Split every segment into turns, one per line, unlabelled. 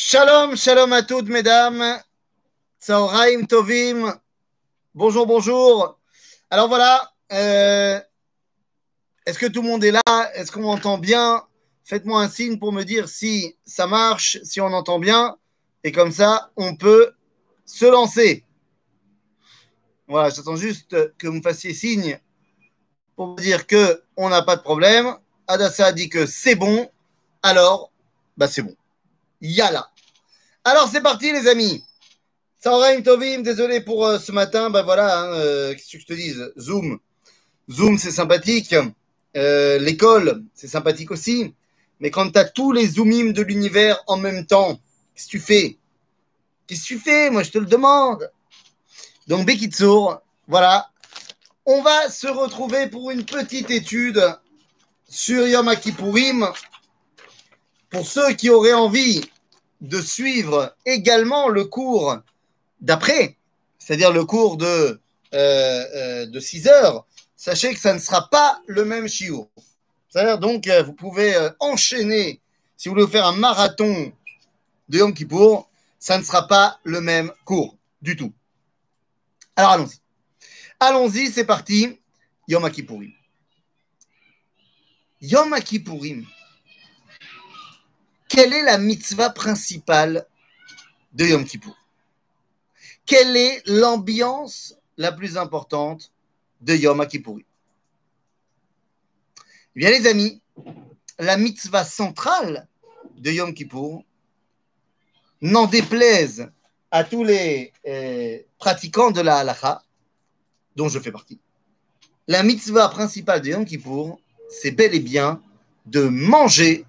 Shalom, shalom à toutes, mesdames. Tsaoraim Tovim. Bonjour, bonjour. Alors voilà, euh, est-ce que tout le monde est là? Est-ce qu'on m'entend bien? Faites-moi un signe pour me dire si ça marche, si on entend bien. Et comme ça, on peut se lancer. Voilà, j'attends juste que vous me fassiez signe pour me dire que on n'a pas de problème. Adassa a dit que c'est bon. Alors, bah c'est bon. Yala. Alors c'est parti les amis. Sauraim Tovim, désolé pour euh, ce matin. Ben voilà, hein, euh, qu'est-ce que je te dise? Zoom. Zoom, c'est sympathique. Euh, L'école, c'est sympathique aussi. Mais quand tu as tous les zoomim de l'univers en même temps, qu'est-ce que tu fais? Qu'est-ce que tu fais? Moi, je te le demande. Donc, Bekitsour, voilà. On va se retrouver pour une petite étude sur Yom Kippourim. Pour ceux qui auraient envie de suivre également le cours d'après, c'est-à-dire le cours de, euh, euh, de 6 heures, sachez que ça ne sera pas le même chiot. C'est-à-dire donc, euh, vous pouvez enchaîner, si vous voulez faire un marathon de Yom Kippour, ça ne sera pas le même cours du tout. Alors allons-y. Allons-y, c'est parti. Yom Kippourim. Yom Kippourim. Quelle est la mitzvah principale de Yom Kippour Quelle est l'ambiance la plus importante de Yom Kippourim Eh bien, les amis, la mitzvah centrale de Yom Kippour, n'en déplaise à tous les euh, pratiquants de la halacha, dont je fais partie, la mitzvah principale de Yom Kippour, c'est bel et bien de manger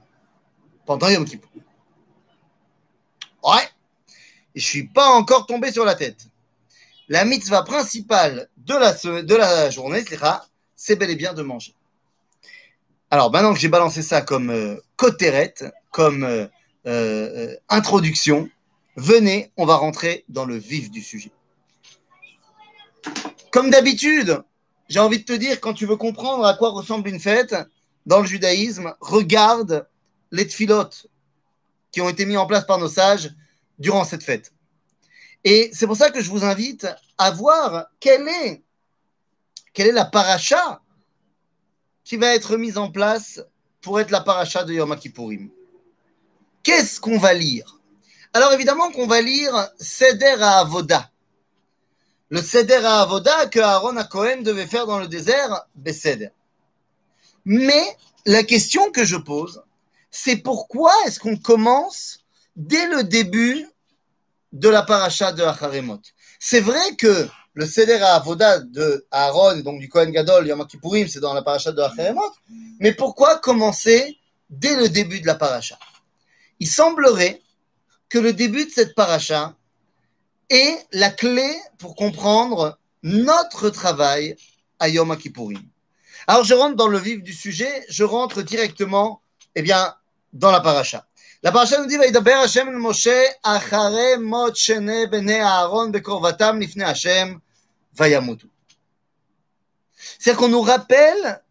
pendant Yom. Ouais, je suis pas encore tombé sur la tête. La mitzvah principale de la, de la journée, c'est bel et bien de manger. Alors maintenant que j'ai balancé ça comme euh, comme euh, euh, introduction, venez, on va rentrer dans le vif du sujet. Comme d'habitude, j'ai envie de te dire, quand tu veux comprendre à quoi ressemble une fête dans le judaïsme, regarde les tfilotes qui ont été mis en place par nos sages durant cette fête. Et c'est pour ça que je vous invite à voir quelle est, la paracha qui va être mise en place pour être la paracha de Yom Kippourim. Qu'est-ce qu'on va lire? Alors évidemment qu'on va lire Seder à Avoda. Le Seder à Avoda que Aaron à Cohen devait faire dans le désert, Beseder. Mais la question que je pose, c'est pourquoi est-ce qu'on commence dès le début de la paracha de Acharemot. C'est vrai que le Seder à Avoda de Aaron, donc du Kohen Gadol, Yom Kippourim, c'est dans la paracha de Acharemot, mais pourquoi commencer dès le début de la paracha? Il semblerait que le début de cette paracha est la clé pour comprendre notre travail à Yom Kippourim. Alors je rentre dans le vif du sujet, je rentre directement eh bien, dans la paracha. La paracha nous dit Vaïdaber Hashem Moshe achare mot shene Aaron bekorvatam lifne Hashem vayamutu. C'est-à-dire qu'on nous rappelle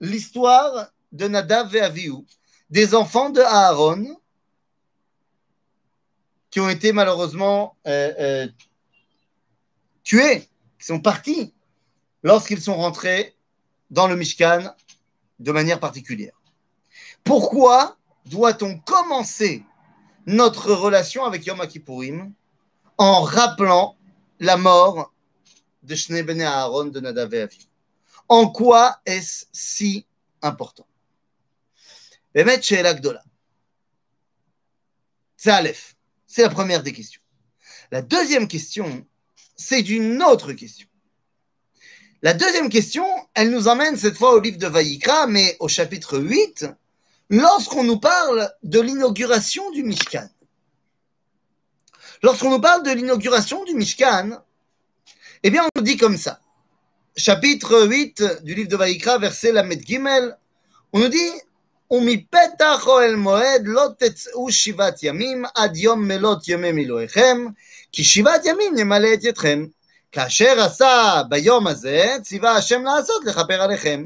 l'histoire de Nadav et Avihu, des enfants de Aaron qui ont été malheureusement euh, euh, tués, qui sont partis lorsqu'ils sont rentrés dans le Mishkan de manière particulière. Pourquoi doit-on commencer notre relation avec Yom Kippourim en rappelant la mort de Shnei Bene Aaron de Nadav et En quoi est-ce si important? Gdola. C'est Aleph. C'est la première des questions. La deuxième question, c'est d'une autre question. La deuxième question, elle nous emmène cette fois au livre de Vaïkra, mais au chapitre 8, lorsqu'on nous parle de l'inauguration du Mishkan. Lorsqu'on nous parle de l'inauguration du Mishkan, eh bien, on nous dit comme ça. Chapitre 8 du livre de Vaïkra, verset Lamed Gimel, on nous dit ומפתח אוהל מועד לא תצאו שבעת ימים עד יום מלות ימי מילואיכם, כי שבעת ימים ימלא את ידכם. כאשר עשה ביום הזה, ציווה השם לעשות לכפר עליכם.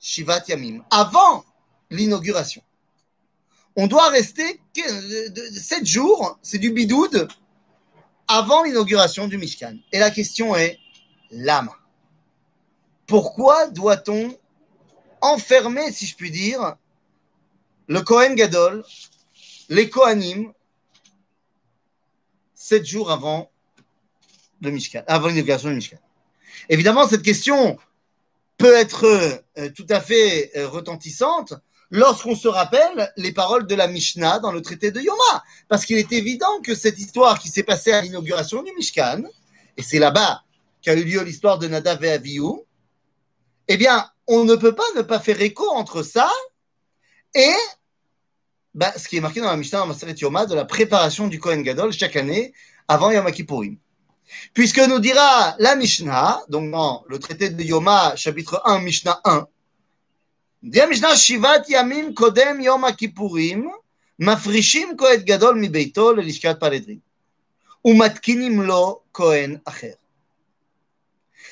Shivat Yamim, avant l'inauguration. On doit rester 7 jours, c'est du bidoud, avant l'inauguration du Mishkan. Et la question est, l'âme. Pourquoi doit-on enfermer, si je puis dire, le Kohen Gadol, les Kohanim, sept jours avant avant l'inauguration du Mishkan? Évidemment, cette question peut être euh, tout à fait euh, retentissante lorsqu'on se rappelle les paroles de la Mishnah dans le traité de Yoma, parce qu'il est évident que cette histoire qui s'est passée à l'inauguration du Mishkan, et c'est là-bas qu'a eu lieu l'histoire de Nadav et Avihu, eh bien, on ne peut pas ne pas faire écho entre ça et bah, ce qui est marqué dans la Mishnah, dans Maseret Yoma, de la préparation du Kohen Gadol chaque année avant Yom Kippourim. Puisque nous dira la Mishnah, donc dans le traité de Yoma, chapitre 1, Mishnah 1, dit Mishnah, Shivat Yamim Kodem Yom Kippourim, Mafrishim Kohen Gadol mi Beito lelishkat Paredrin, Umatkinim lo Kohen Acher.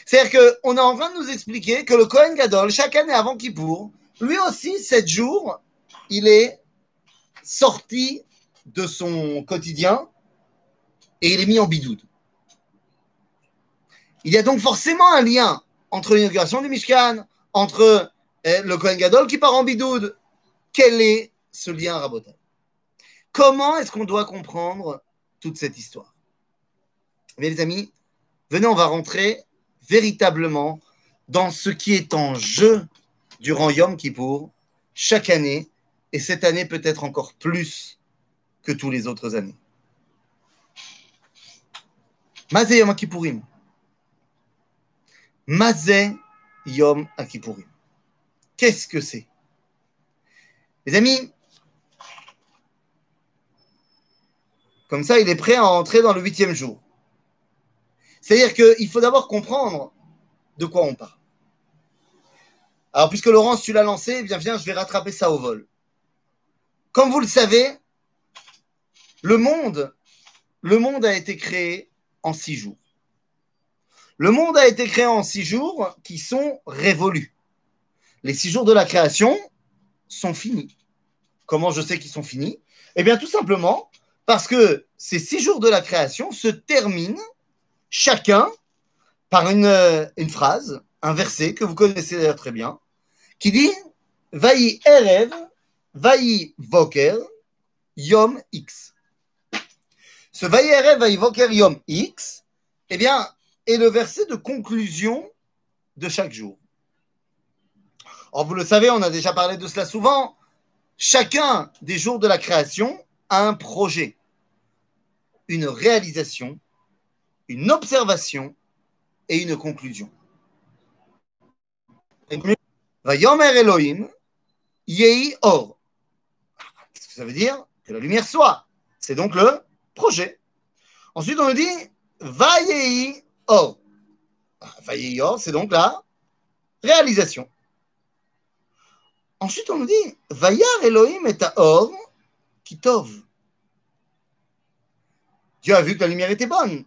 C'est-à-dire qu'on est en train de nous expliquer que le Kohen Gadol, chaque année avant Kippour, lui aussi, sept jours, il est sorti de son quotidien et il est mis en bidoude. Il y a donc forcément un lien entre l'inauguration du Mishkan, entre eh, le Kohen Gadol qui part en bidoude. Quel est ce lien rabotal Comment est-ce qu'on doit comprendre toute cette histoire? Mais les amis, venez, on va rentrer véritablement dans ce qui est en jeu durant Yom Kippour, chaque année, et cette année peut-être encore plus que toutes les autres années. Mazé Yom Kippourim. Mazé Yom Kippourim. Qu'est-ce que c'est? Les amis, comme ça, il est prêt à entrer dans le huitième jour. C'est-à-dire qu'il faut d'abord comprendre de quoi on parle. Alors, puisque Laurence, tu l'as lancé, eh bien, viens, je vais rattraper ça au vol. Comme vous le savez, le monde, le monde a été créé en six jours. Le monde a été créé en six jours qui sont révolus. Les six jours de la création sont finis. Comment je sais qu'ils sont finis? Eh bien, tout simplement parce que ces six jours de la création se terminent chacun par une, une phrase, un verset que vous connaissez d'ailleurs très bien, qui dit Vaï Erev Vaï Voker Yom X. Ce Vaï Erev Vaï Voker Yom X, eh bien, est le verset de conclusion de chaque jour. Or, vous le savez, on a déjà parlé de cela souvent. Chacun des jours de la création a un projet, une réalisation, une observation et une conclusion. Vayomer Elohim, Yehi Or. Qu'est-ce que ça veut dire? Que la lumière soit. C'est donc le projet. Ensuite, on nous dit Vayehi Or. Vayehi Or, c'est donc la réalisation. Ensuite, on nous dit Vayar Elohim et Or Kitov. Dieu a vu que la lumière était bonne.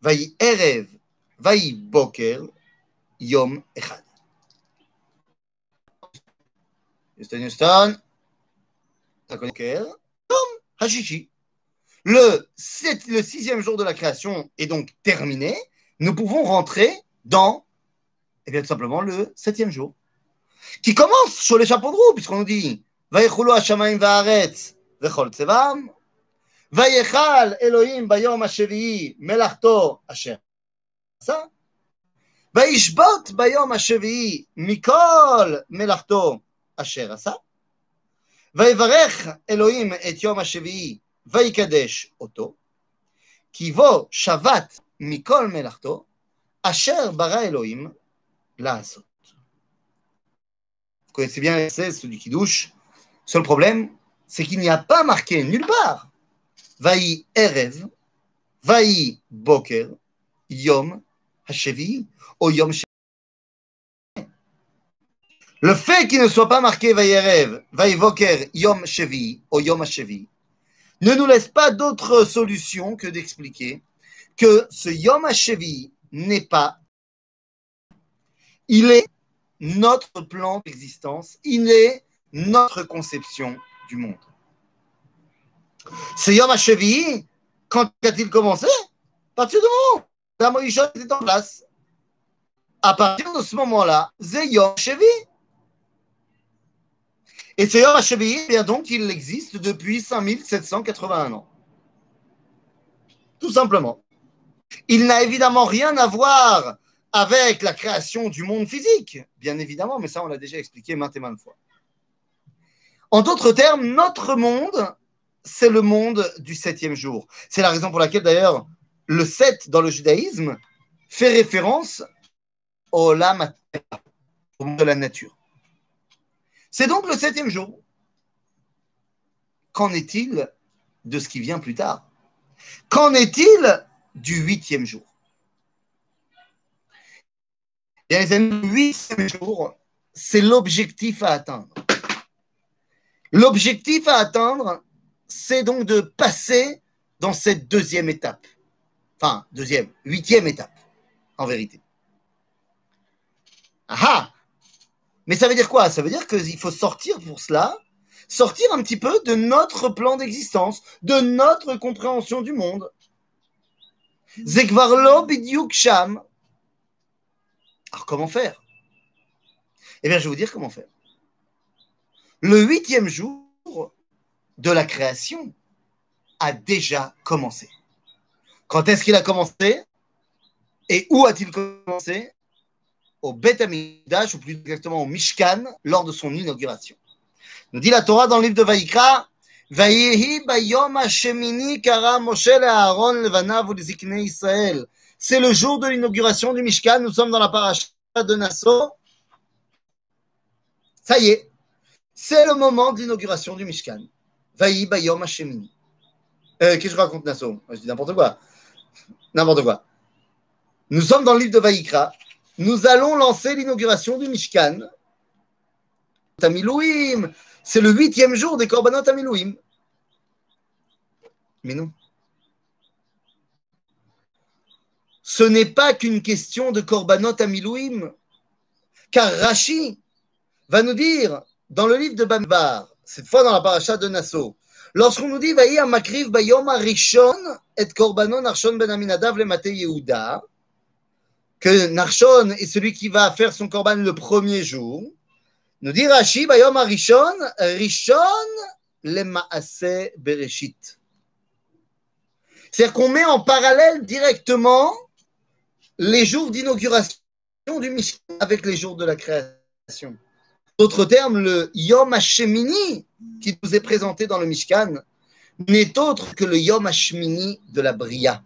Vayi Erev, Vayi Boker, Yom Echad Le, le sixième jour de la création est donc terminé. Nous pouvons rentrer dans, eh bien, tout simplement, le septième jour. Qui commence sur les chapeaux de roue, puisqu'on nous dit Vayichulu Hashamaim Vaaretz, Vechol Tsevam, ויכל אלוהים ביום השביעי מלאכתו אשר עשה, וישבות ביום השביעי מכל מלאכתו אשר עשה, ויברך אלוהים את יום השביעי Vaikadesh Oto, Kivo Shavat Mikol Melarto, Asher Bara Elohim, Laasot. Vous connaissez bien les 16 du Kiddush. Seul problème, c'est qu'il n'y a pas marqué nulle part. Vaï Erev, Vaï Boker, Yom Hashevi, ou Yom Le fait qu'il ne soit pas marqué Vaï Erev, Vaï Boker, Yom Shevi, ou Yom Hashevi, ne nous laisse pas d'autre solution que d'expliquer que ce Yom Hashevi n'est pas. Il est notre plan d'existence, il est notre conception du monde. C'est Yom HaShevi, quand a-t-il commencé? À partir du moment où la Moïse était en place. À partir de ce moment-là, c'est Yom. Et ce HaShevi, eh bien donc, il existe depuis 5781 ans. Tout simplement. Il n'a évidemment rien à voir avec la création du monde physique, bien évidemment, mais ça, on l'a déjà expliqué maintes et maintes fois. En d'autres termes, notre monde, c'est le monde du septième jour. C'est la raison pour laquelle, d'ailleurs, le sept dans le judaïsme fait référence au lama, au monde de la nature. C'est donc le septième jour. Qu'en est-il de ce qui vient plus tard? Qu'en est-il du huitième jour? Bien, les amis, le huitième jour, c'est l'objectif à atteindre. L'objectif à atteindre, c'est donc de passer dans cette deuxième étape. Enfin, deuxième, huitième étape, en vérité. Ah Mais ça veut dire quoi? Ça veut dire qu'il faut sortir pour cela, sortir un petit peu de notre plan d'existence, de notre compréhension du monde. Zekvarlo sham. Alors comment faire? Eh bien, je vais vous dire comment faire le huitième jour de la création a déjà commencé. Quand est-ce qu'il a commencé? Et où a-t-il commencé? Au Beth Amidash, ou plus exactement au Mishkan, lors de son inauguration. Dit la Torah dans le livre de Vaïkra. C'est le jour de l'inauguration du Mishkan. Nous sommes dans la paracha de Nassau. Ça y est, c'est le moment d'inauguration du Mishkan. Vaï Bayom. Euh, Qu'est-ce que je raconte, Nassau? Je dis n'importe quoi. N'importe quoi. Nous sommes dans le livre de Vaïkra. Nous allons lancer l'inauguration du Mishkan. C'est le huitième jour des Korbanot Tamilouim. Mais non. Ce n'est pas qu'une question de Korbanot Tamilouim. Car Rashi va nous dire dans le livre de Bambar, cette fois dans la paracha de Nassau, lorsqu'on nous dit Vaï makriv bayom rishon et korbanon narshon ben aminadav le Yehuda, que Narshon est celui qui va faire son korban le premier jour, nous dit Rashi bayom rishon rishon le maase bereshit. C'est-à-dire qu'on met en parallèle directement les jours d'inauguration du Mishkan avec les jours de la création. D'autres termes, le Yom Hashemini qui nous est présenté dans le Mishkan n'est autre que le Yom Hashemini de la Bria.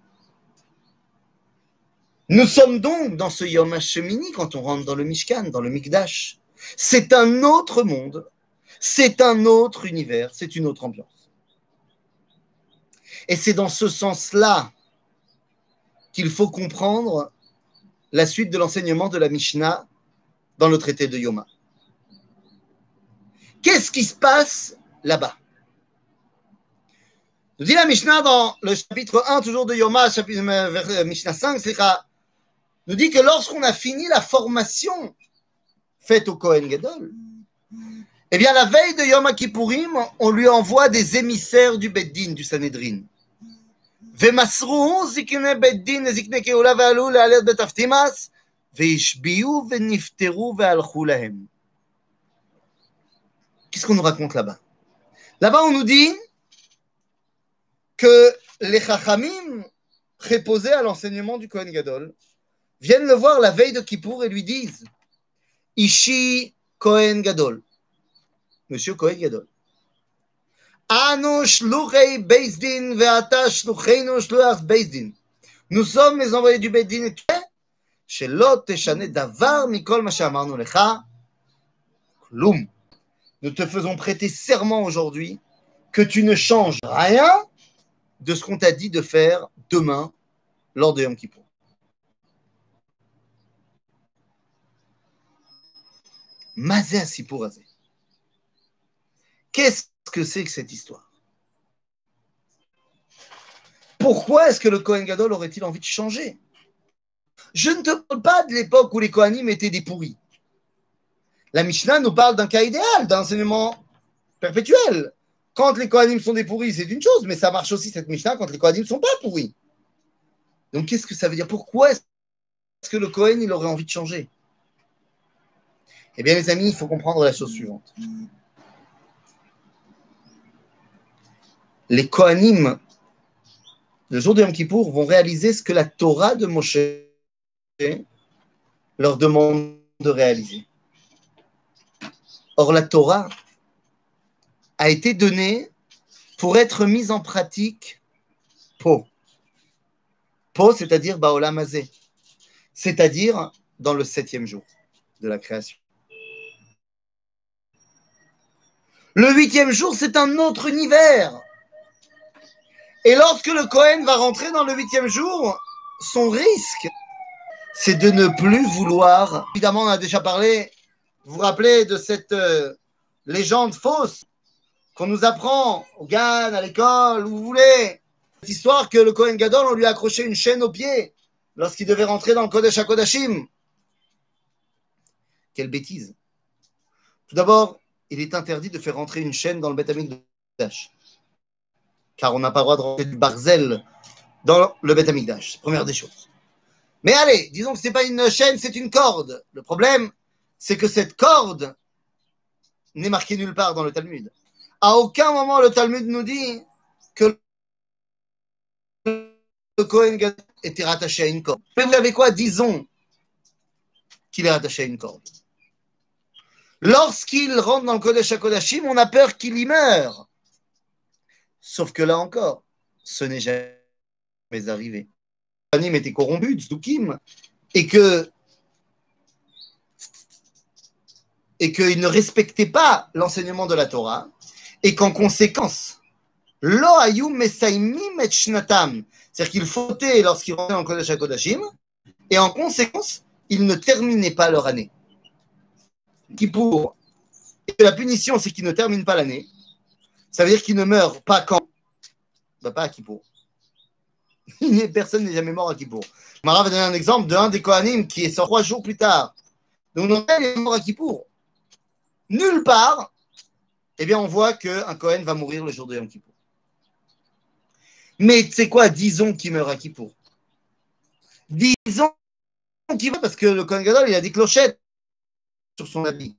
Nous sommes donc dans ce Yom Hashemini quand on rentre dans le Mishkan, dans le Mikdash. C'est un autre monde, c'est un autre univers, c'est une autre ambiance. Et c'est dans ce sens-là qu'il faut comprendre la suite de l'enseignement de la Mishnah dans le traité de Yoma. Qu'est-ce qui se passe là-bas? Nous dit la Mishnah dans le chapitre 1, toujours de Yoma, chapitre, euh, Mishnah 5, nous dit que lorsqu'on a fini la formation faite au Kohen Gadol, eh bien, la veille de Yom Kippourim, on lui envoie des émissaires du Beddin, du Sanhedrin. ומסרו זקני בית דין לזקני קהולה ועלו לעליית בית אבטימאס והשביעו ונפטרו והלכו להם. Qu'est-ce qu'on nous raconte là-bas Là-bas, on nous dit que les Chachamim, préposés à l'enseignement du Kohen Gadol, viennent le voir la veille de Kippour et lui disent Ishi Kohen Gadol, Monsieur Kohen Gadol. Bezdin ve'ata Bezdin. Nous sommes les envoyés du Bezdin et tu es שלא תשנה דבר מכל מה שאמרנו לך, כלום. Nous te faisons prêter serment aujourd'hui que tu ne changes rien de ce qu'on t'a dit de faire demain lors de Yom Kippour. Mazé Sipurazé. Qu'est-ce que c'est que cette histoire? Pourquoi est-ce que le Kohen Gadol aurait-il envie de changer? Je ne te parle pas de l'époque où les Kohanim étaient des pourris. La Mishnah nous parle d'un cas idéal, d'un enseignement perpétuel. Quand les Kohanim sont des pourris, c'est une chose, mais ça marche aussi cette Mishnah quand les Kohanim ne sont pas pourris. Donc qu'est-ce que ça veut dire? Pourquoi est-ce que le Kohen il aurait envie de changer? Eh bien les amis, il faut comprendre la chose suivante. Les Kohanim, le jour de Yom Kippour, vont réaliser ce que la Torah de Moshe leur demande de réaliser. Or, la Torah a été donnée pour être mise en pratique po. Po, c'est-à-dire Baolamazé, c'est-à-dire dans le septième jour de la création. Le huitième jour, c'est un autre univers. Et lorsque le Cohen va rentrer dans le huitième jour, son risque, c'est de ne plus vouloir. Évidemment, on a déjà parlé vous vous rappelez de cette euh, légende fausse qu'on nous apprend au GAN, à l'école, où vous voulez Cette histoire que le Kohen Gadol, on lui a accroché une chaîne au pied lorsqu'il devait rentrer dans le Kodesh HaKodashim. Quelle bêtise. Tout d'abord, il est interdit de faire rentrer une chaîne dans le Beth Amikdash. Car on n'a pas le droit de rentrer du barzel dans le Beth Amikdash. Première des choses. Mais allez, disons que ce n'est pas une chaîne, c'est une corde. Le problème, c'est que cette corde n'est marquée nulle part dans le Talmud. À aucun moment le Talmud nous dit que le Kohen était rattaché à une corde. Mais vous avez quoi? Disons qu'il est rattaché à une corde. Lorsqu'il rentre dans le Kodesh HaKodashim, on a peur qu'il y meure. Sauf que là encore, ce n'est jamais arrivé. Anim était corrompu, Tzdukim, et que et qu'il ne respectait pas l'enseignement de la Torah, et qu'en conséquence, lo c'est-à-dire qu'il fautait lorsqu'il rentrait en Kodesh HaKodashim, et en conséquence, ils ne terminaient pas leur année. Qui pour et la punition, c'est qu'ils ne terminent pas l'année. Ça veut dire qu'ils ne meurent pas quand? Bah, Pas à Kippour. Personne n'est jamais mort à Kippour. Mara va donner un exemple d'un des Kohanim qui est trois jours plus tard. Donc, on est mort à Kippour nulle part, eh bien, on voit qu'un Cohen va mourir le jour de Yom Kippour. Mais c'est quoi Disons qu'il meurt à Kippour. Disons qu'il meurt parce que le Cohen Gadol, il a des clochettes son habit.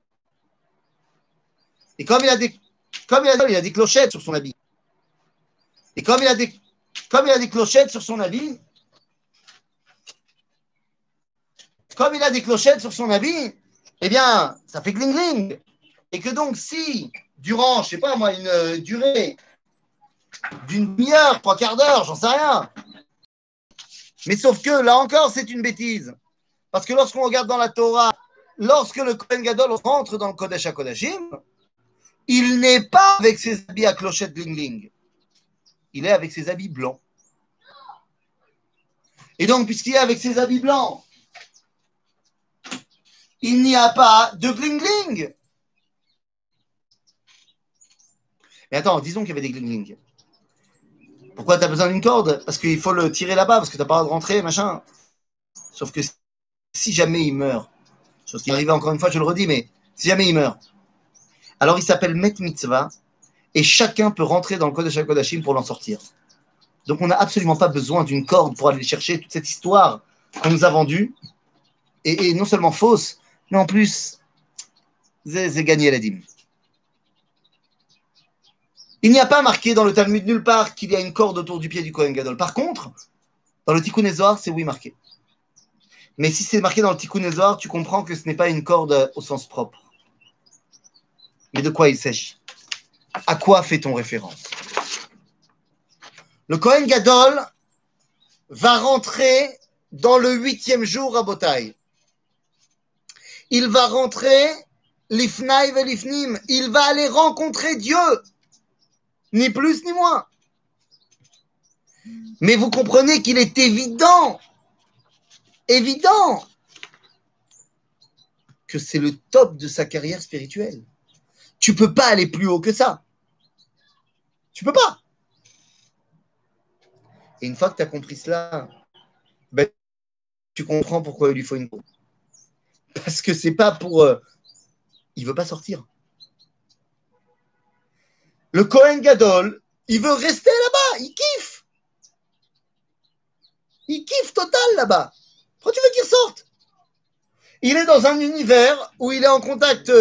Et comme il a des, comme il a, des clochettes sur son habit. Et comme il a des, comme il a des clochettes sur son habit, comme il a des clochettes sur son habit, eh bien, ça fait gling-gling. Et que donc, si, durant, je sais pas moi, une euh, durée d'une demi-heure, trois quarts d'heure, j'en sais rien. Mais sauf que, là encore, c'est une bêtise. Parce que lorsqu'on regarde dans la Torah, lorsque le Kohen Gadol rentre dans le Kodesh HaKodashim, il n'est pas avec ses habits à clochette bling-bling. Il est avec ses habits blancs. Et donc, puisqu'il est avec ses habits blancs, il n'y a pas de bling-bling. Mais attends, disons qu'il y avait des gling Pourquoi tu as besoin d'une corde? Parce qu'il faut le tirer là-bas, parce que tu n'as pas le droit de rentrer, machin. Sauf que si jamais il meurt, chose qui arrive encore une fois, je le redis, mais si jamais il meurt, alors il s'appelle Met Mitzvah, et chacun peut rentrer dans le code de Shakodashim pour l'en sortir. Donc on n'a absolument pas besoin d'une corde pour aller chercher toute cette histoire qu'on nous a vendue, et, non seulement fausse, mais en plus, c'est gagné la dîme. Il n'y a pas marqué dans le Talmud nulle part qu'il y a une corde autour du pied du Kohen Gadol. Par contre, dans le Tikkun c'est oui marqué. Mais si c'est marqué dans le Tikkun tu comprends que ce n'est pas une corde au sens propre. Mais de quoi il s'agit? À quoi fait-on référence? Le Kohen Gadol va rentrer dans le huitième jour à Botaï. Il va rentrer l'ifnaï l'ifnim. Il va aller rencontrer Dieu. Ni plus ni moins. Mais vous comprenez qu'il est évident, évident, que c'est le top de sa carrière spirituelle. Tu peux pas aller plus haut que ça. Tu peux pas. Et une fois que tu as compris cela, ben, tu comprends pourquoi il lui faut une peau. Parce que c'est pas pour. Euh, il veut pas sortir. Le Cohen Gadol, il veut rester là-bas, il kiffe. Il kiffe total là-bas. Pourquoi tu veux qu'il sorte Il est dans un univers où il est en contact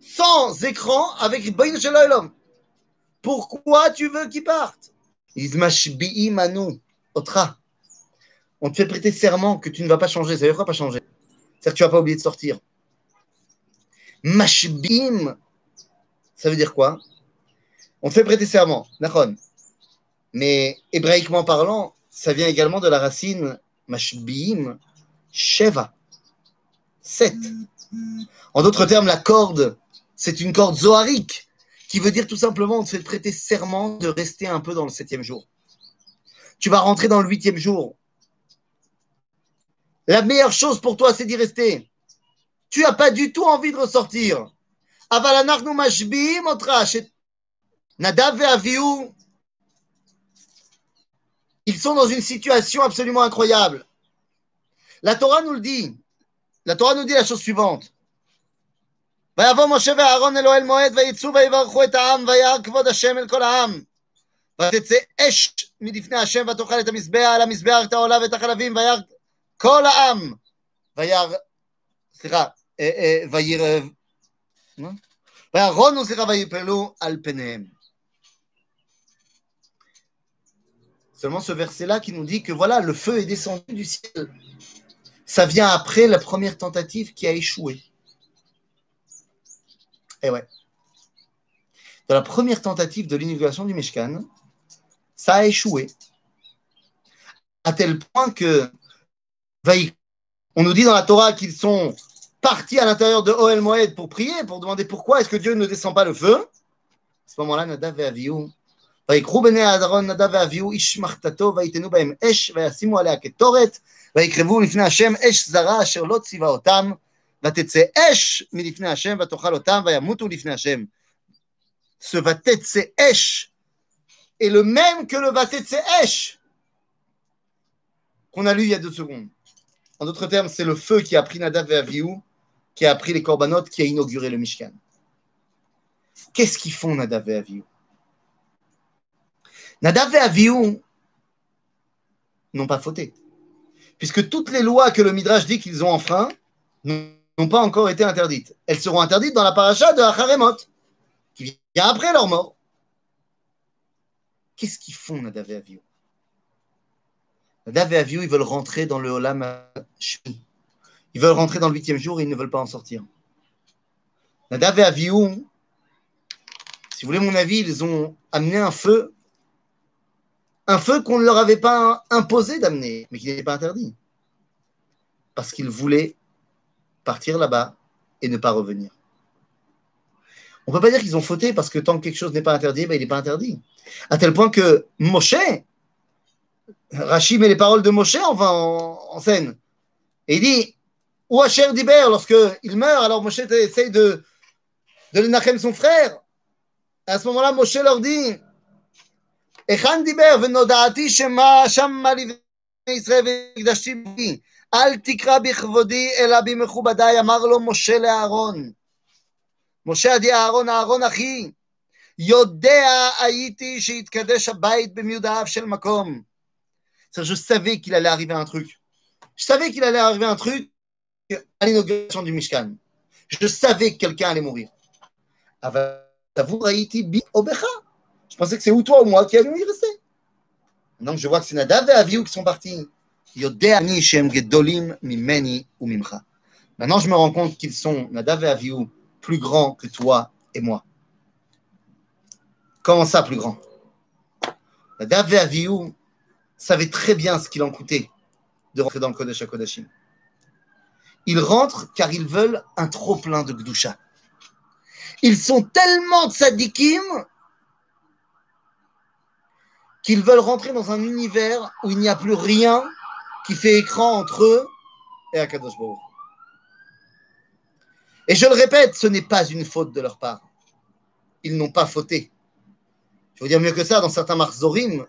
sans écran avec Bain Shalom. Pourquoi tu veux qu'il parte? Otra. On te fait prêter serment que tu ne vas pas changer. Ça veut dire quoi pas changer? C'est-à-dire que tu ne vas pas oublier de sortir. Mashbim, ça veut dire quoi? On te fait prêter serment, Nachon. Mais hébraïquement parlant, ça vient également de la racine Mashbim, Sheva, 7. En d'autres termes, la corde, c'est une corde zoharique, qui veut dire tout simplement on te fait prêter serment de rester un peu dans le septième jour. Tu vas rentrer dans le huitième jour. La meilleure chose pour toi, c'est d'y rester. Tu n'as pas du tout envie de ressortir. Nadav et ils sont dans une situation absolument incroyable. La Torah nous le dit. La Torah nous dit la chose suivante. ויבוא משה ואהרון אל אוהל מועד ויצאו ויברכו את העם וירא כבוד השם אל כל העם. ותצא אש מלפני השם ותאכל את המזבח על המזבח את העולה ואת החלבים וירא כל העם. וירא, סליחה, וירא, וירונו, סליחה, ויפלו על פניהם. Seulement ce verset-là qui nous dit que voilà, le feu est descendu du ciel. Ça vient après la première tentative qui a échoué. Eh ouais. Dans la première tentative de l'inauguration du Meshkan, ça a échoué. À tel point que, on nous dit dans la Torah qu'ils sont partis à l'intérieur de Oel Moed pour prier, pour demander pourquoi est-ce que Dieu ne descend pas le feu. À ce moment-là, Nadav et ויקחו בני אהרון נדב ואביהו איש מחתתו ויתנו בהם אש וישימו עליה קטורת ויקרבו לפני השם אש זרה אשר לא ציווה אותם ותצא אש מלפני השם ותאכל אותם וימותו לפני השם. Ce ותצא אש est le même que le vatetse esh qu'on a lu il y a deux secondes. En d'autres termes, c'est le feu qui a pris Nadav et Avihu, qui a pris les corbanotes, qui a inauguré le Mishkan. Qu'est-ce qu'ils font Nadav et Avihu Nadav et n'ont pas fauté. Puisque toutes les lois que le Midrash dit qu'ils ont enfreint n'ont pas encore été interdites. Elles seront interdites dans la paracha de Acharemot, qui vient après leur mort. Qu'est-ce qu'ils font, Nadav et Avihu? Nadav et ils veulent rentrer dans le Olam Ils veulent rentrer dans le huitième jour et ils ne veulent pas en sortir. Nadav et si vous voulez mon avis, ils ont amené un feu, un feu qu'on ne leur avait pas imposé d'amener, mais qui n'était pas interdit. Parce qu'ils voulaient partir là-bas et ne pas revenir. On ne peut pas dire qu'ils ont fauté parce que tant que quelque chose n'est pas interdit, ben, il n'est pas interdit. À tel point que Moshe, Rachid met les paroles de Moshe en, en, scène. Et il dit Ou Asher Diber, lorsqu'il meurt, alors Moshe essaye de, de Lenachem son frère. à ce moment-là, Moshe leur dit היכן דיבר ונודעתי שמה שם לבני ישראל והקדשתי בי אל תקרא בכבודי אלא במכובדיי אמר לו משה לאהרון משה עדי אהרון אהרון אחי יודע הייתי שיתקדש הבית במיודעיו של מקום. Je savais qu'il allait arriver un truc. Je savais qu'il allait arriver un truc à l'inauguration du Mishkan. Je savais que quelqu'un allait mourir. Je pensais que c'est ou toi ou moi qui allions y rester. Donc je vois que c'est Nadav et Avihu qui sont partis. Maintenant je me rends compte qu'ils sont Nadav et Avihu plus grands que toi et moi. Comment ça, plus grand Nadav et Avihu savaient très bien ce qu'il en coûtait de rentrer dans le Kodesh HaKodashim. Ils rentrent car ils veulent un trop-plein de Gdusha. Ils sont tellement tzadikim qu'ils veulent rentrer dans un univers où il n'y a plus rien qui fait écran entre eux et Akadosh. Et je le répète, ce n'est pas une faute de leur part. Ils n'ont pas fauté. Je veux dire mieux que ça, dans certains marzorim,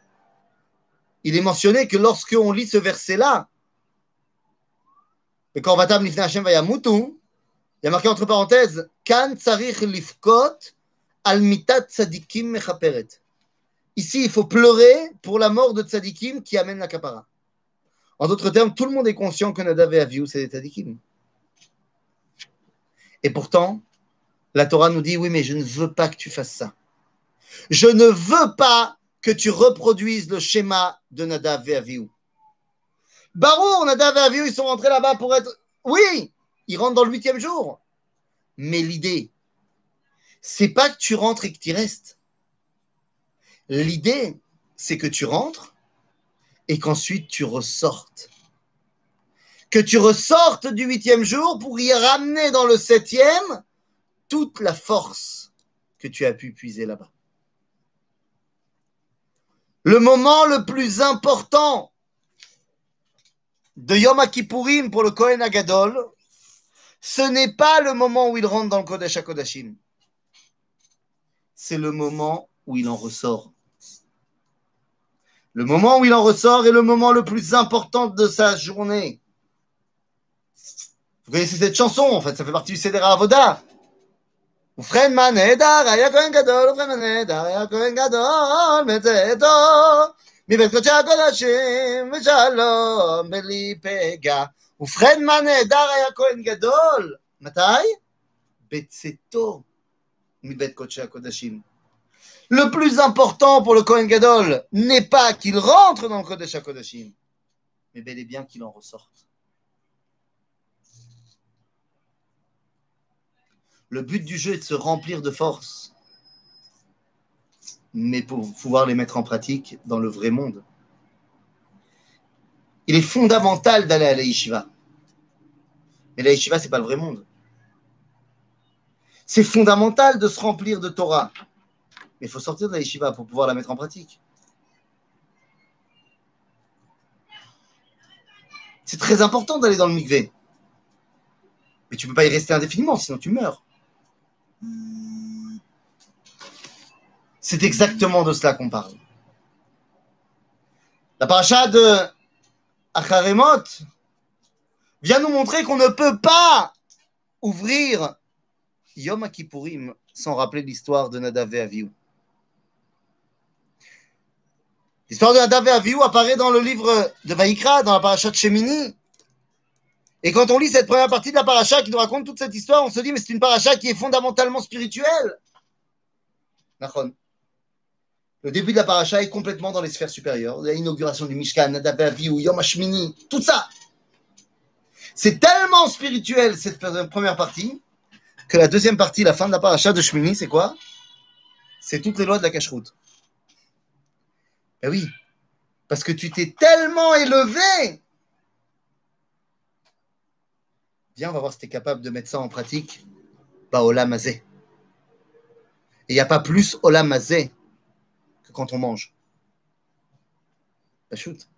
il est mentionné que lorsque on lit ce verset-là, quand va Hashem Vayamutu, il y a marqué entre parenthèses, Kan tsarich lifkot al mitat tzadikim mechaperet. Ici, il faut pleurer pour la mort de tzadikim qui amène la kapara. En d'autres termes, tout le monde est conscient que Nadav et c'est des tzadikim. Et pourtant, la Torah nous dit, oui, mais je ne veux pas que tu fasses ça. Je ne veux pas que tu reproduises le schéma de Nadav et Avihu. Barour, Nadav et Avihu, ils sont rentrés là-bas pour être... Oui, ils rentrent dans le huitième jour. Mais l'idée, c'est pas que tu rentres et que tu restes. L'idée, c'est que tu rentres et qu'ensuite tu ressortes. Que tu ressortes du huitième jour pour y ramener dans le septième toute la force que tu as pu puiser là-bas. Le moment le plus important de Yom Kippourim pour le Kohen Agadol, ce n'est pas le moment où il rentre dans le Kodesh HaKodashim. C'est le moment où il en ressort. Le moment où il en ressort est le moment le plus important de sa journée. Vous connaissez cette chanson, en fait, ça fait partie du Seder Avoda. ובכן מה נהדר, היה כהן גדול, ובכן מה נהדר, היה כהן גדול, מצאתו, מבית קודשי הקודשים, ושלום בלי פגע. ובכן מה נהדר היה כהן גדול, מתי? בצאתו מבית קודשי הקודשים. Le plus important pour le Kohen Gadol n'est pas qu'il rentre dans le Kodesh HaKodashim, mais bel et bien qu'il en ressorte. Le but du jeu est de se remplir de force, mais pour pouvoir les mettre en pratique dans le vrai monde. Il est fondamental d'aller à la yeshiva. Mais la yeshiva, ce n'est pas le vrai monde. C'est fondamental de se remplir de Torah. Mais il faut sortir de la yeshiva pour pouvoir la mettre en pratique. C'est très important d'aller dans le mikvé. Mais tu ne peux pas y rester indéfiniment, sinon tu meurs. C'est exactement de cela qu'on parle. La paracha de Acharemot vient nous montrer qu'on ne peut pas ouvrir Yom Kippourim sans rappeler l'histoire de Nadav et. L'histoire de Nadav et apparaît dans le livre de Vaïkra, dans la paracha de Shemini. Et quand on lit cette première partie de la paracha qui nous raconte toute cette histoire, on se dit, mais c'est une paracha qui est fondamentalement spirituelle. Le début de la paracha est complètement dans les sphères supérieures. L'inauguration du Mishkan, Nadav et Yom HaShmini, tout ça. C'est tellement spirituel cette première partie que la deuxième partie, la fin de la paracha de Shmini, c'est quoi? C'est toutes les lois de la cacheroute. Ben oui, parce que tu t'es tellement élevé. Viens, on va voir si tu es capable de mettre ça en pratique. Bah, Olam Et il n'y a pas plus Olam que quand on mange. Bah, shoot.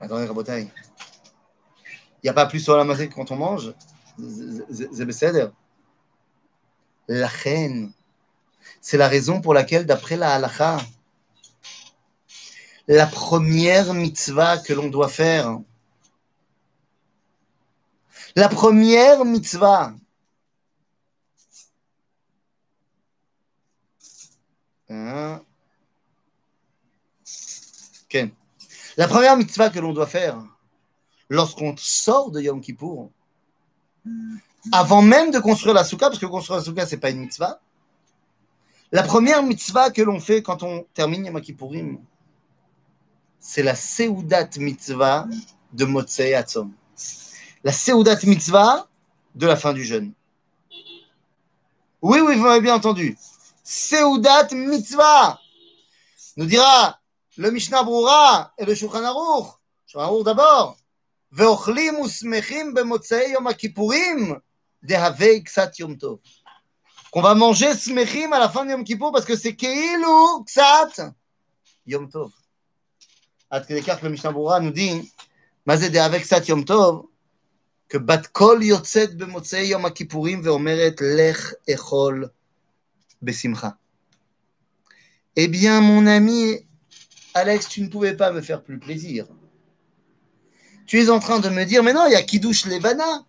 Attendez, Rabotai. Il n'y a pas plus Olam que quand on mange? La reine. C'est la raison pour laquelle, d'après la halakha, la première mitzvah que l'on doit faire, la première mitzvah, hein? La première mitzvah que l'on doit faire lorsqu'on sort de Yom Kippour, avant même de construire la souka, parce que construire la souka, ce n'est pas une mitzvah, la première mitzvah que l'on fait quand on termine Yom Kippourim, c'est la Seudat mitzvah de Motsei Atzom. La Seudat mitzvah de la fin du jeûne. Oui, oui, vous m'avez bien entendu. Seudat mitzvah. Nous dira le Mishnah Broura et le Shulchan Aruch. Shulchan Aruch d'abord. Ve'ochlim usmechim bemotzei Yom Kippourim dehavei ksat Yom Tov qu'on va manger smechim à la fin de Yom Kippour parce que c'est Keilu Ksat Yom Tov. Ad que le Mishnah Bura nous dit, Mazé avec Ksat Yom Tov, que Bat Kol Yotzet Bemotzei Yom Kippourim ve'omeret Lech Echol Besimcha. Eh bien, mon ami Alex, tu ne pouvais pas me faire plus plaisir. Tu es en train de me dire, mais non, il y a Kiddush Levana.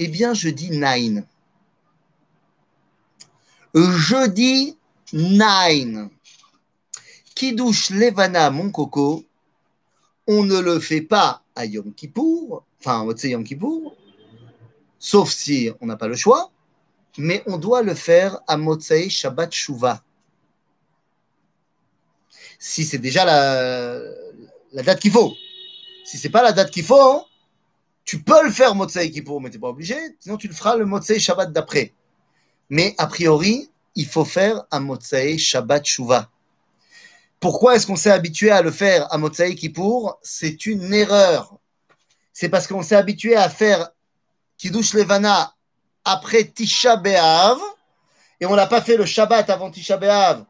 Eh bien, je dis nine. Je dis nine. Kiddush Levana, mon coco, on ne le fait pas à Yom Kippour, enfin, Motsei Yom Kippour, sauf si on n'a pas le choix, mais on doit le faire à Motsei Shabbat Shuvah si c'est déjà la, date qu'il faut. Si c'est pas la date qu'il faut, tu peux le faire Motsei Kippour, mais tu n'es pas obligé. Sinon, tu le feras le Motsei Shabbat d'après. Mais a priori, il faut faire un Motsei Shabbat Shuvah. Pourquoi est-ce qu'on s'est habitué à le faire à Motsei Kippour C'est une erreur. C'est parce qu'on s'est habitué à faire Kiddush Levana après Tisha B'Av et on n'a pas fait le Shabbat avant Tisha B'Av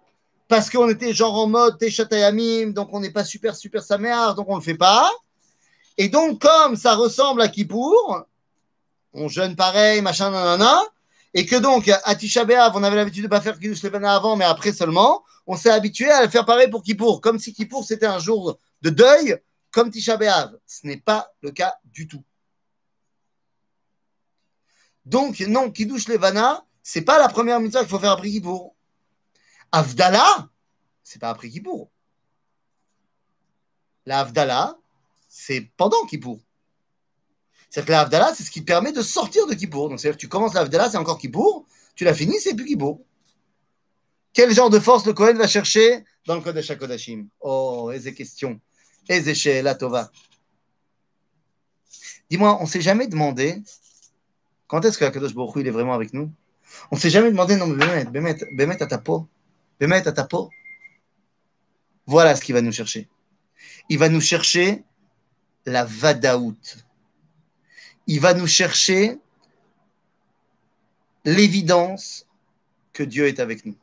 parce qu'on était genre en mode Teshatayamim, donc on n'est pas super, super Saméar, donc on ne le fait pas. Et donc, comme ça ressemble à Kippour, on jeûne pareil, machin, nanana, et que donc, à Tisha on avait l'habitude de ne pas faire Kiddush Levana avant, mais après seulement, on s'est habitué à le faire pareil pour Kippour, comme si Kippour c'était un jour de deuil, comme Tisha B'Av. Ce n'est pas le cas du tout. Donc, non, Kiddush Levana, c'est pas la première mitzvah qu'il faut faire après Kippour. Avdala, c'est pas après Kippour. La Avdala, c'est pendant Kippour. C'est-à-dire que c'est ce qui permet de sortir de Kippour. Donc, c'est-à-dire que tu commences la Avdala, c'est encore Kippour. Tu l'as fini, c'est plus Kippour. Quel genre de force le Kohen va chercher dans le Kodesh HaKodashim? Oh, et questions. Et la Tova. Dis-moi, on ne s'est jamais demandé quand est-ce que la Kodesh Baruch il est vraiment avec nous? On ne s'est jamais demandé, non, mais Bémet, Bémet, Bémet à ta peau mettre à ta peau. Voilà ce qu'il va nous chercher. Il va nous chercher la vadaout. Il va nous chercher l'évidence que Dieu est avec nous.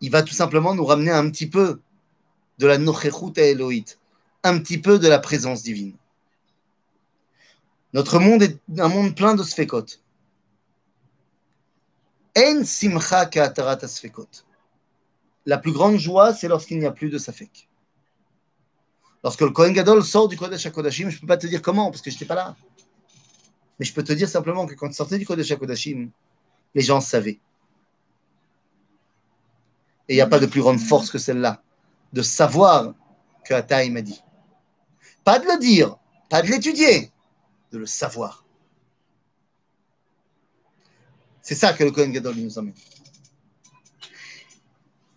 Il va tout simplement nous ramener un petit peu de la nochechut à Elohit, un petit peu de la présence divine. Notre monde est un monde plein de sfekot. En simcha La plus grande joie, c'est lorsqu'il n'y a plus de safek. Lorsque le Kohen Gadol sort du Kodesh HaKodashim, je ne peux pas te dire comment, parce que je n'étais pas là. Mais je peux te dire simplement que quand il sortait du Kodesh HaKodashim, les gens savaient. Et il n'y a pas de plus grande force que celle-là, de savoir que Ataï m'a dit. Pas de le dire, pas de l'étudier, de le savoir. C'est ça que le Kohen Gadol nous emmène.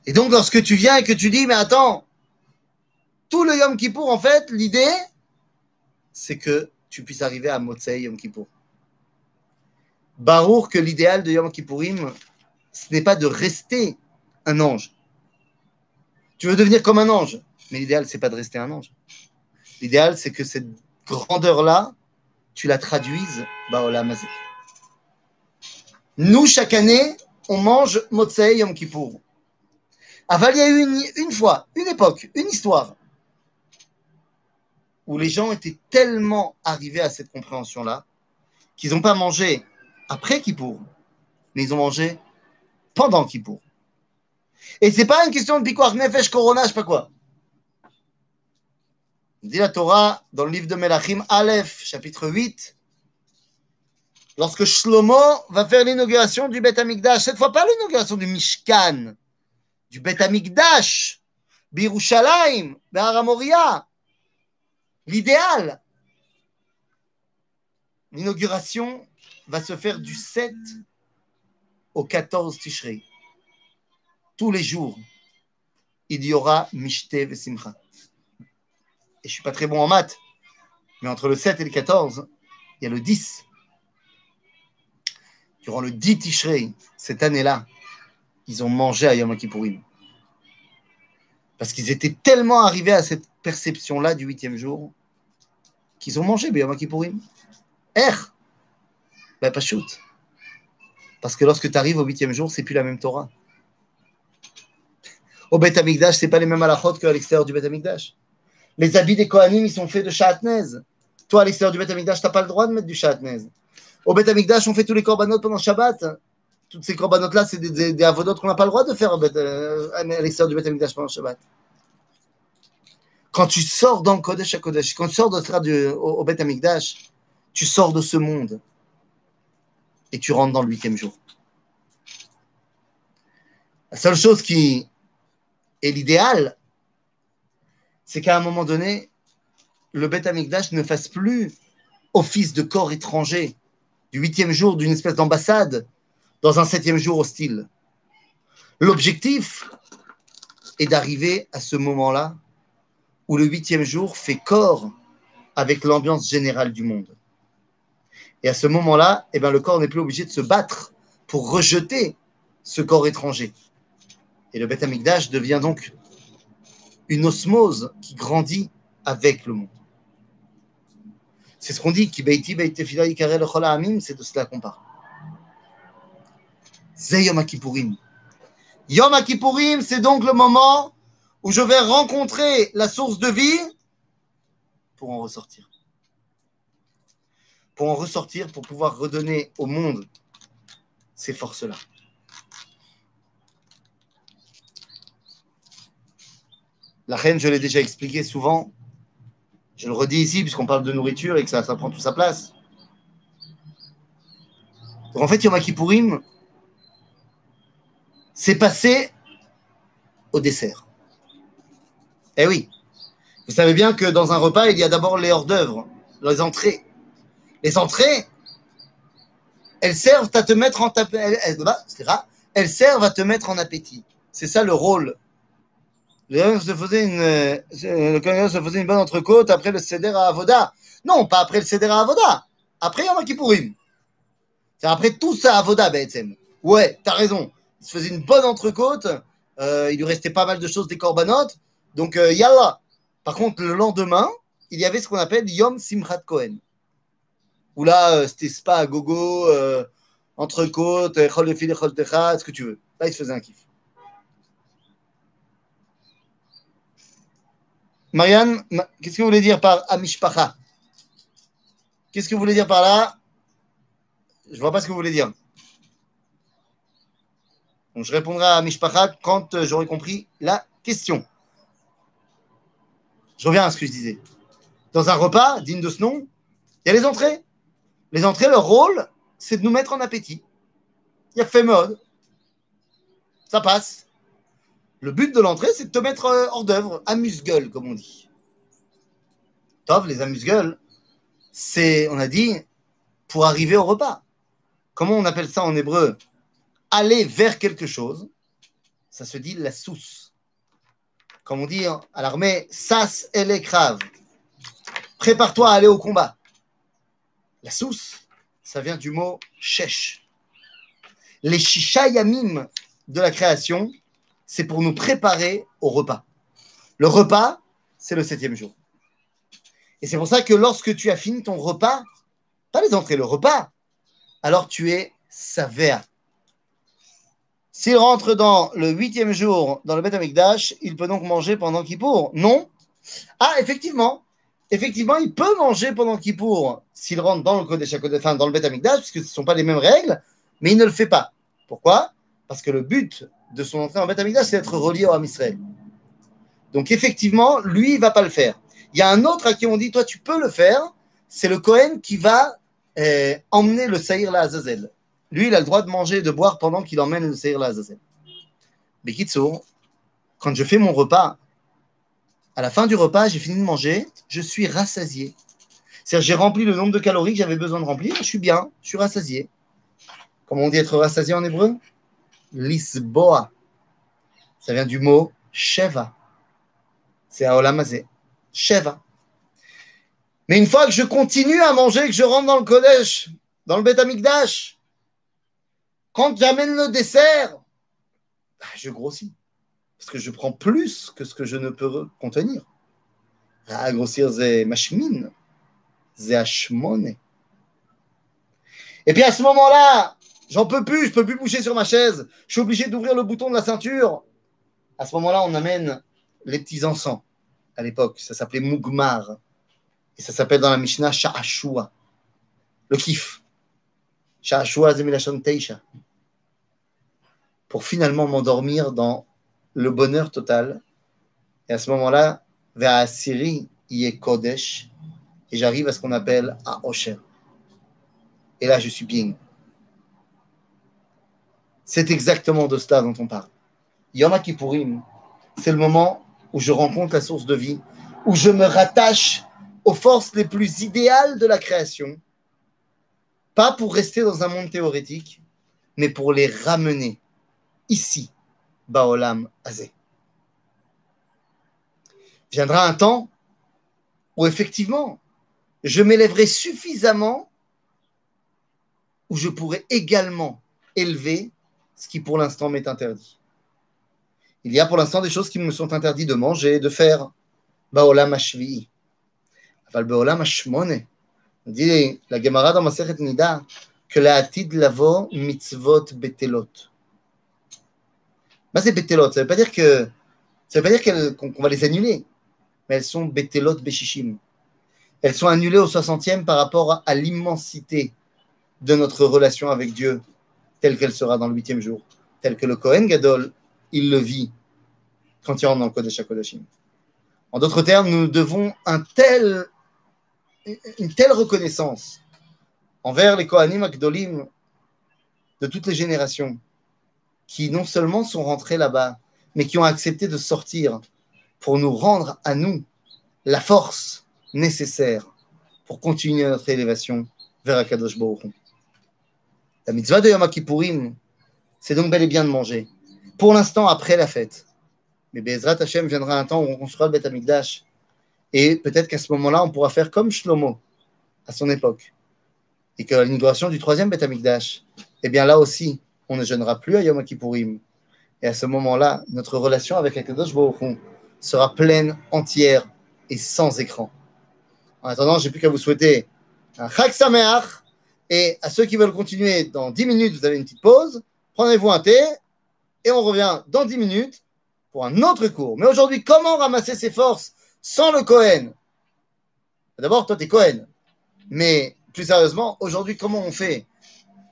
Et donc, lorsque tu viens et que tu dis, mais attends, tout le Yom Kippour, en fait, l'idée, c'est que tu puisses arriver à Motsei Yom Kippour. Barour que l'idéal de Yom Kippourim, ce n'est pas de rester un ange. Tu veux devenir comme un ange, mais l'idéal, c'est pas de rester un ange. L'idéal, c'est que cette grandeur-là, tu la traduises, Mazé. Nous, chaque année, on mange Motsei Yom Kippour. Aval, il une, fois, une époque, une histoire, où les gens étaient tellement arrivés à cette compréhension-là qu'ils n'ont pas mangé après Kippour, mais ils ont mangé pendant Kippour. Et ce n'est pas une question de Bikouach Nefesh Corona, je sais pas quoi. Dit la Torah dans le livre de Melachim, Aleph, chapitre 8, lorsque Shlomo va faire l'inauguration du Beth Amikdash, cette fois pas l'inauguration du Mishkan, du Beth Amikdash, Birushalayim, Baramoria, l'idéal. L'inauguration va se faire du 7 au 14 Tishrei. Tous les jours, il y aura Mishte Vesimcha. Et je ne suis pas très bon en maths, mais entre le 7 et le 14, il y a le 10 durant le 10 Tishrei, cette année-là, ils ont mangé à Yom Kippourim. Parce qu'ils étaient tellement arrivés à cette perception-là du huitième jour qu'ils ont mangé Yom Kippourim. Er Ben, pas shoot. Parce que lorsque tu arrives au huitième jour, c'est plus la même Torah. Au Beth Amikdash, c'est pas les mêmes halachot qu'à l'extérieur du Beth Amikdash. Les habits des Kohanim, ils sont faits de chatnez. Toi, à l'extérieur du Beth Amikdash, tu n'as pas le droit de mettre du chatnez. Au Beth Amikdash, on fait tous les korbanot pendant Shabbat. Toutes ces korbanot-là, c'est des, des, qu'on n'a pas le droit de faire euh, à l'extérieur du Beth Amikdash pendant Shabbat. Quand tu sors dans Kodesh à Kodesh, quand tu sors de, au Beth Amikdash, tu sors de ce monde et tu rentres dans le huitième jour. La seule chose qui est l'idéal, c'est qu'à un moment donné, le Beth Amikdash ne fasse plus office de corps étranger du huitième jour d'une espèce d'ambassade dans un septième jour hostile. L'objectif est d'arriver à ce moment-là où le huitième jour fait corps avec l'ambiance générale du monde. Et à ce moment-là, eh ben, le corps n'est plus obligé de se battre pour rejeter ce corps étranger. Et le Beth devient donc une osmose qui grandit avec le monde. C'est ce qu'on dit, c'est de cela qu'on parle. Yom c'est donc le moment où je vais rencontrer la source de vie pour en ressortir. Pour en ressortir, pour pouvoir redonner au monde ces forces-là. La reine, je l'ai déjà expliqué souvent, je le redis ici, puisqu'on parle de nourriture et que ça, prend toute sa place. En fait, Yom Kippourim, c'est passé au dessert. Eh oui, vous savez bien que dans un repas, il y a d'abord les hors d'œuvre, les entrées. Les entrées, elles servent à te mettre en appétit. C'est ça le rôle le se euh, se faisait une bonne entrecôte après le Seder à Avoda. Non, pas après le Seder à Avoda. Après Yom Kippourim. C'est après tout ça Avoda, Betsem. Ouais, t'as raison. Il se faisait une bonne entrecôte. Euh, il lui restait pas mal de choses des corbanotes. Donc, euh, yallah. Par contre, le lendemain, il y avait ce qu'on appelle Yom Simchat Kohen. Où là, euh, c'était spa à gogo, euh, entrecôte, chol chol ce que tu veux. Là, il se faisait un kiff. Marianne, qu'est-ce que vous voulez dire par Amishpacha? Qu'est-ce que vous voulez dire par là? Je ne vois pas ce que vous voulez dire. Je répondrai à Amishpacha quand euh, j'aurai compris la question. Je reviens à ce que je disais. Dans un repas digne de ce nom, il y a les entrées. Les entrées, leur rôle, c'est de nous mettre en appétit. Il y a fait mode. Ça passe. Le but de l'entrée, c'est de te mettre euh, hors d'œuvre, amuse-gueule, comme on dit. Tov, les amuse-gueules, c'est, on a dit, pour arriver au repas. Comment on appelle ça en hébreu? Aller vers quelque chose, ça se dit la souce. Comme on dit hein, à l'armée, sas et l'écrave. Prépare-toi à aller au combat. La souce, ça vient du mot shesh. Les shishayamim de la création, c'est pour nous préparer au repas. Le repas, c'est le septième jour. Et c'est pour ça que lorsque tu as fini ton repas, pas les entrées, le repas, alors tu es savéa. S'il rentre dans le huitième jour dans le Beth Amikdash, il peut donc manger pendant Kippour Non Ah, effectivement, effectivement, il peut manger pendant Kippour s'il rentre dans le Kodesh enfin, dans le Beth Amikdash, puisque ce ne sont pas les mêmes règles, mais il ne le fait pas. Pourquoi? Parce que le but de son entrée en Beth Amikdash, c'est d'être relié au Ham Israël. Donc effectivement, lui, il va pas le faire. Il y a un autre à qui on dit, toi, tu peux le faire. C'est le Cohen qui va euh, emmener le Saïr la Azazel. Lui, il a le droit de manger et de boire pendant qu'il emmène le Saïr la Azazel. Mais quand je fais mon repas, à la fin du repas, j'ai fini de manger, je suis rassasié. C'est-à-dire, j'ai rempli le nombre de calories que j'avais besoin de remplir, je suis bien, je suis rassasié. Comment on dit être rassasié en hébreu? Lisboa. Ça vient du mot Sheva. C'est à Olamazé. Sheva. Mais une fois que je continue à manger, que je rentre dans le Kodesh, dans le Betamikdash, quand j'amène le dessert, bah, je grossis. Parce que je prends plus que ce que je ne peux contenir. Ah, grossir, c'est machmine. C'est hashmone. Et puis à ce moment-là, j'en peux plus, je peux plus bouger sur ma chaise, je suis obligé d'ouvrir le bouton de la ceinture. À ce moment-là, on amène les petits encens. À l'époque, ça s'appelait Mugmar. Et ça s'appelle dans la Mishnah Sha'ashua. Le kiff. Pour finalement m'endormir dans le bonheur total. Et à ce moment-là, vers Assyrie, il est Kodesh. Et j'arrive à ce qu'on appelle à Osher. Et là, je suis bien. C'est exactement de cela dont on parle. Yom Kippourim, c'est le moment où je rencontre la source de vie, où je me rattache aux forces les plus idéales de la création, pas pour rester dans un monde théorétique, mais pour les ramener ici, Baolam Azé. Viendra un temps où effectivement, je m'élèverai suffisamment où je pourrai également élever ce qui pour l'instant m'est interdit. Il y a pour l'instant des choses qui me sont interdites de manger, de faire. Baolam Ashvi'i. Aval Baolam. Dit la Gemara dans Masechet Nida que la Atid lavo mitzvot betelot. Mais c'est betelot. Ça veut pas dire que ça veut pas dire qu'on va les annuler, mais elles sont betelot beshishim. Elles sont annulées au 60e par rapport à l'immensité de notre relation avec Dieu, telle qu'elle sera dans le huitième jour, telle que le Kohen Gadol il le vit quand il rentre dans le Kodesh HaKodashim. En d'autres termes, nous devons un tel, une telle reconnaissance envers les Kohanim Akdolim de toutes les générations qui non seulement sont rentrés là-bas, mais qui ont accepté de sortir pour nous rendre à nous la force nécessaire pour continuer notre élévation vers Akadosh Baruch La mitzvah de Yom Kippourim, c'est donc bel et bien de manger pour l'instant après la fête. Mais Bezrat Hashem viendra un temps où on construira le Beth Amikdash. Et peut-être qu'à ce moment-là, on pourra faire comme Shlomo à son époque. Et qu'à l'inauguration du troisième Beth Amikdash, eh bien là aussi, on ne jeûnera plus à Yom Kippourim. Et à ce moment-là, notre relation avec Akadosh Baruch sera pleine, entière et sans écran. En attendant, j'ai plus qu'à vous souhaiter un Chag Sameach. Et à ceux qui veulent continuer, dans 10 minutes, vous avez une petite pause. Prenez-vous un thé et on revient dans 10 minutes pour un autre cours. Mais aujourd'hui, comment ramasser ses forces sans le Cohen D'abord, toi, tu es Cohen. Mais plus sérieusement, aujourd'hui, comment on fait?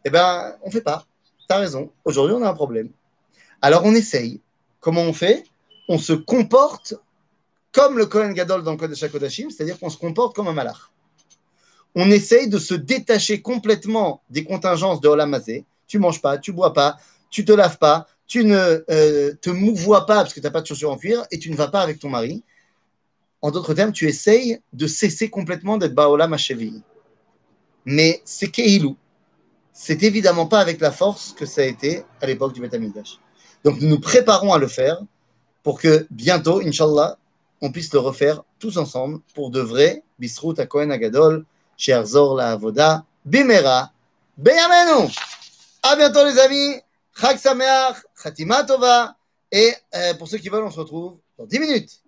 Eh bien, on ne fait pas. Tu as raison. Aujourd'hui, on a un problème. Alors, on essaye. Comment on fait? On se comporte comme le Cohen Gadol dans le Kodesh HaKodashim, c'est-à-dire qu'on se comporte comme un malach. On essaye de se détacher complètement des contingences de Olamazé. Tu manges pas, tu bois pas, tu te laves pas, tu ne euh, te mouvoies pas parce que tu n'as pas de chaussures en cuir et tu ne vas pas avec ton mari. En d'autres termes, tu essayes de cesser complètement d'être Baola Machevi. Mais c'est Keilou. C'est évidemment pas avec la force que ça a été à l'époque du Betamidash. Donc nous nous préparons à le faire pour que bientôt, Inch'Allah, on puisse le refaire tous ensemble pour de vrai. Bisrout à Kohen Agadol, Sherzor la Avoda, Bimera, Beyamenu. À bientôt les amis. Chag Sameach, Khatima Tova. Et euh, pour ceux qui veulent, on se retrouve dans 10 minutes.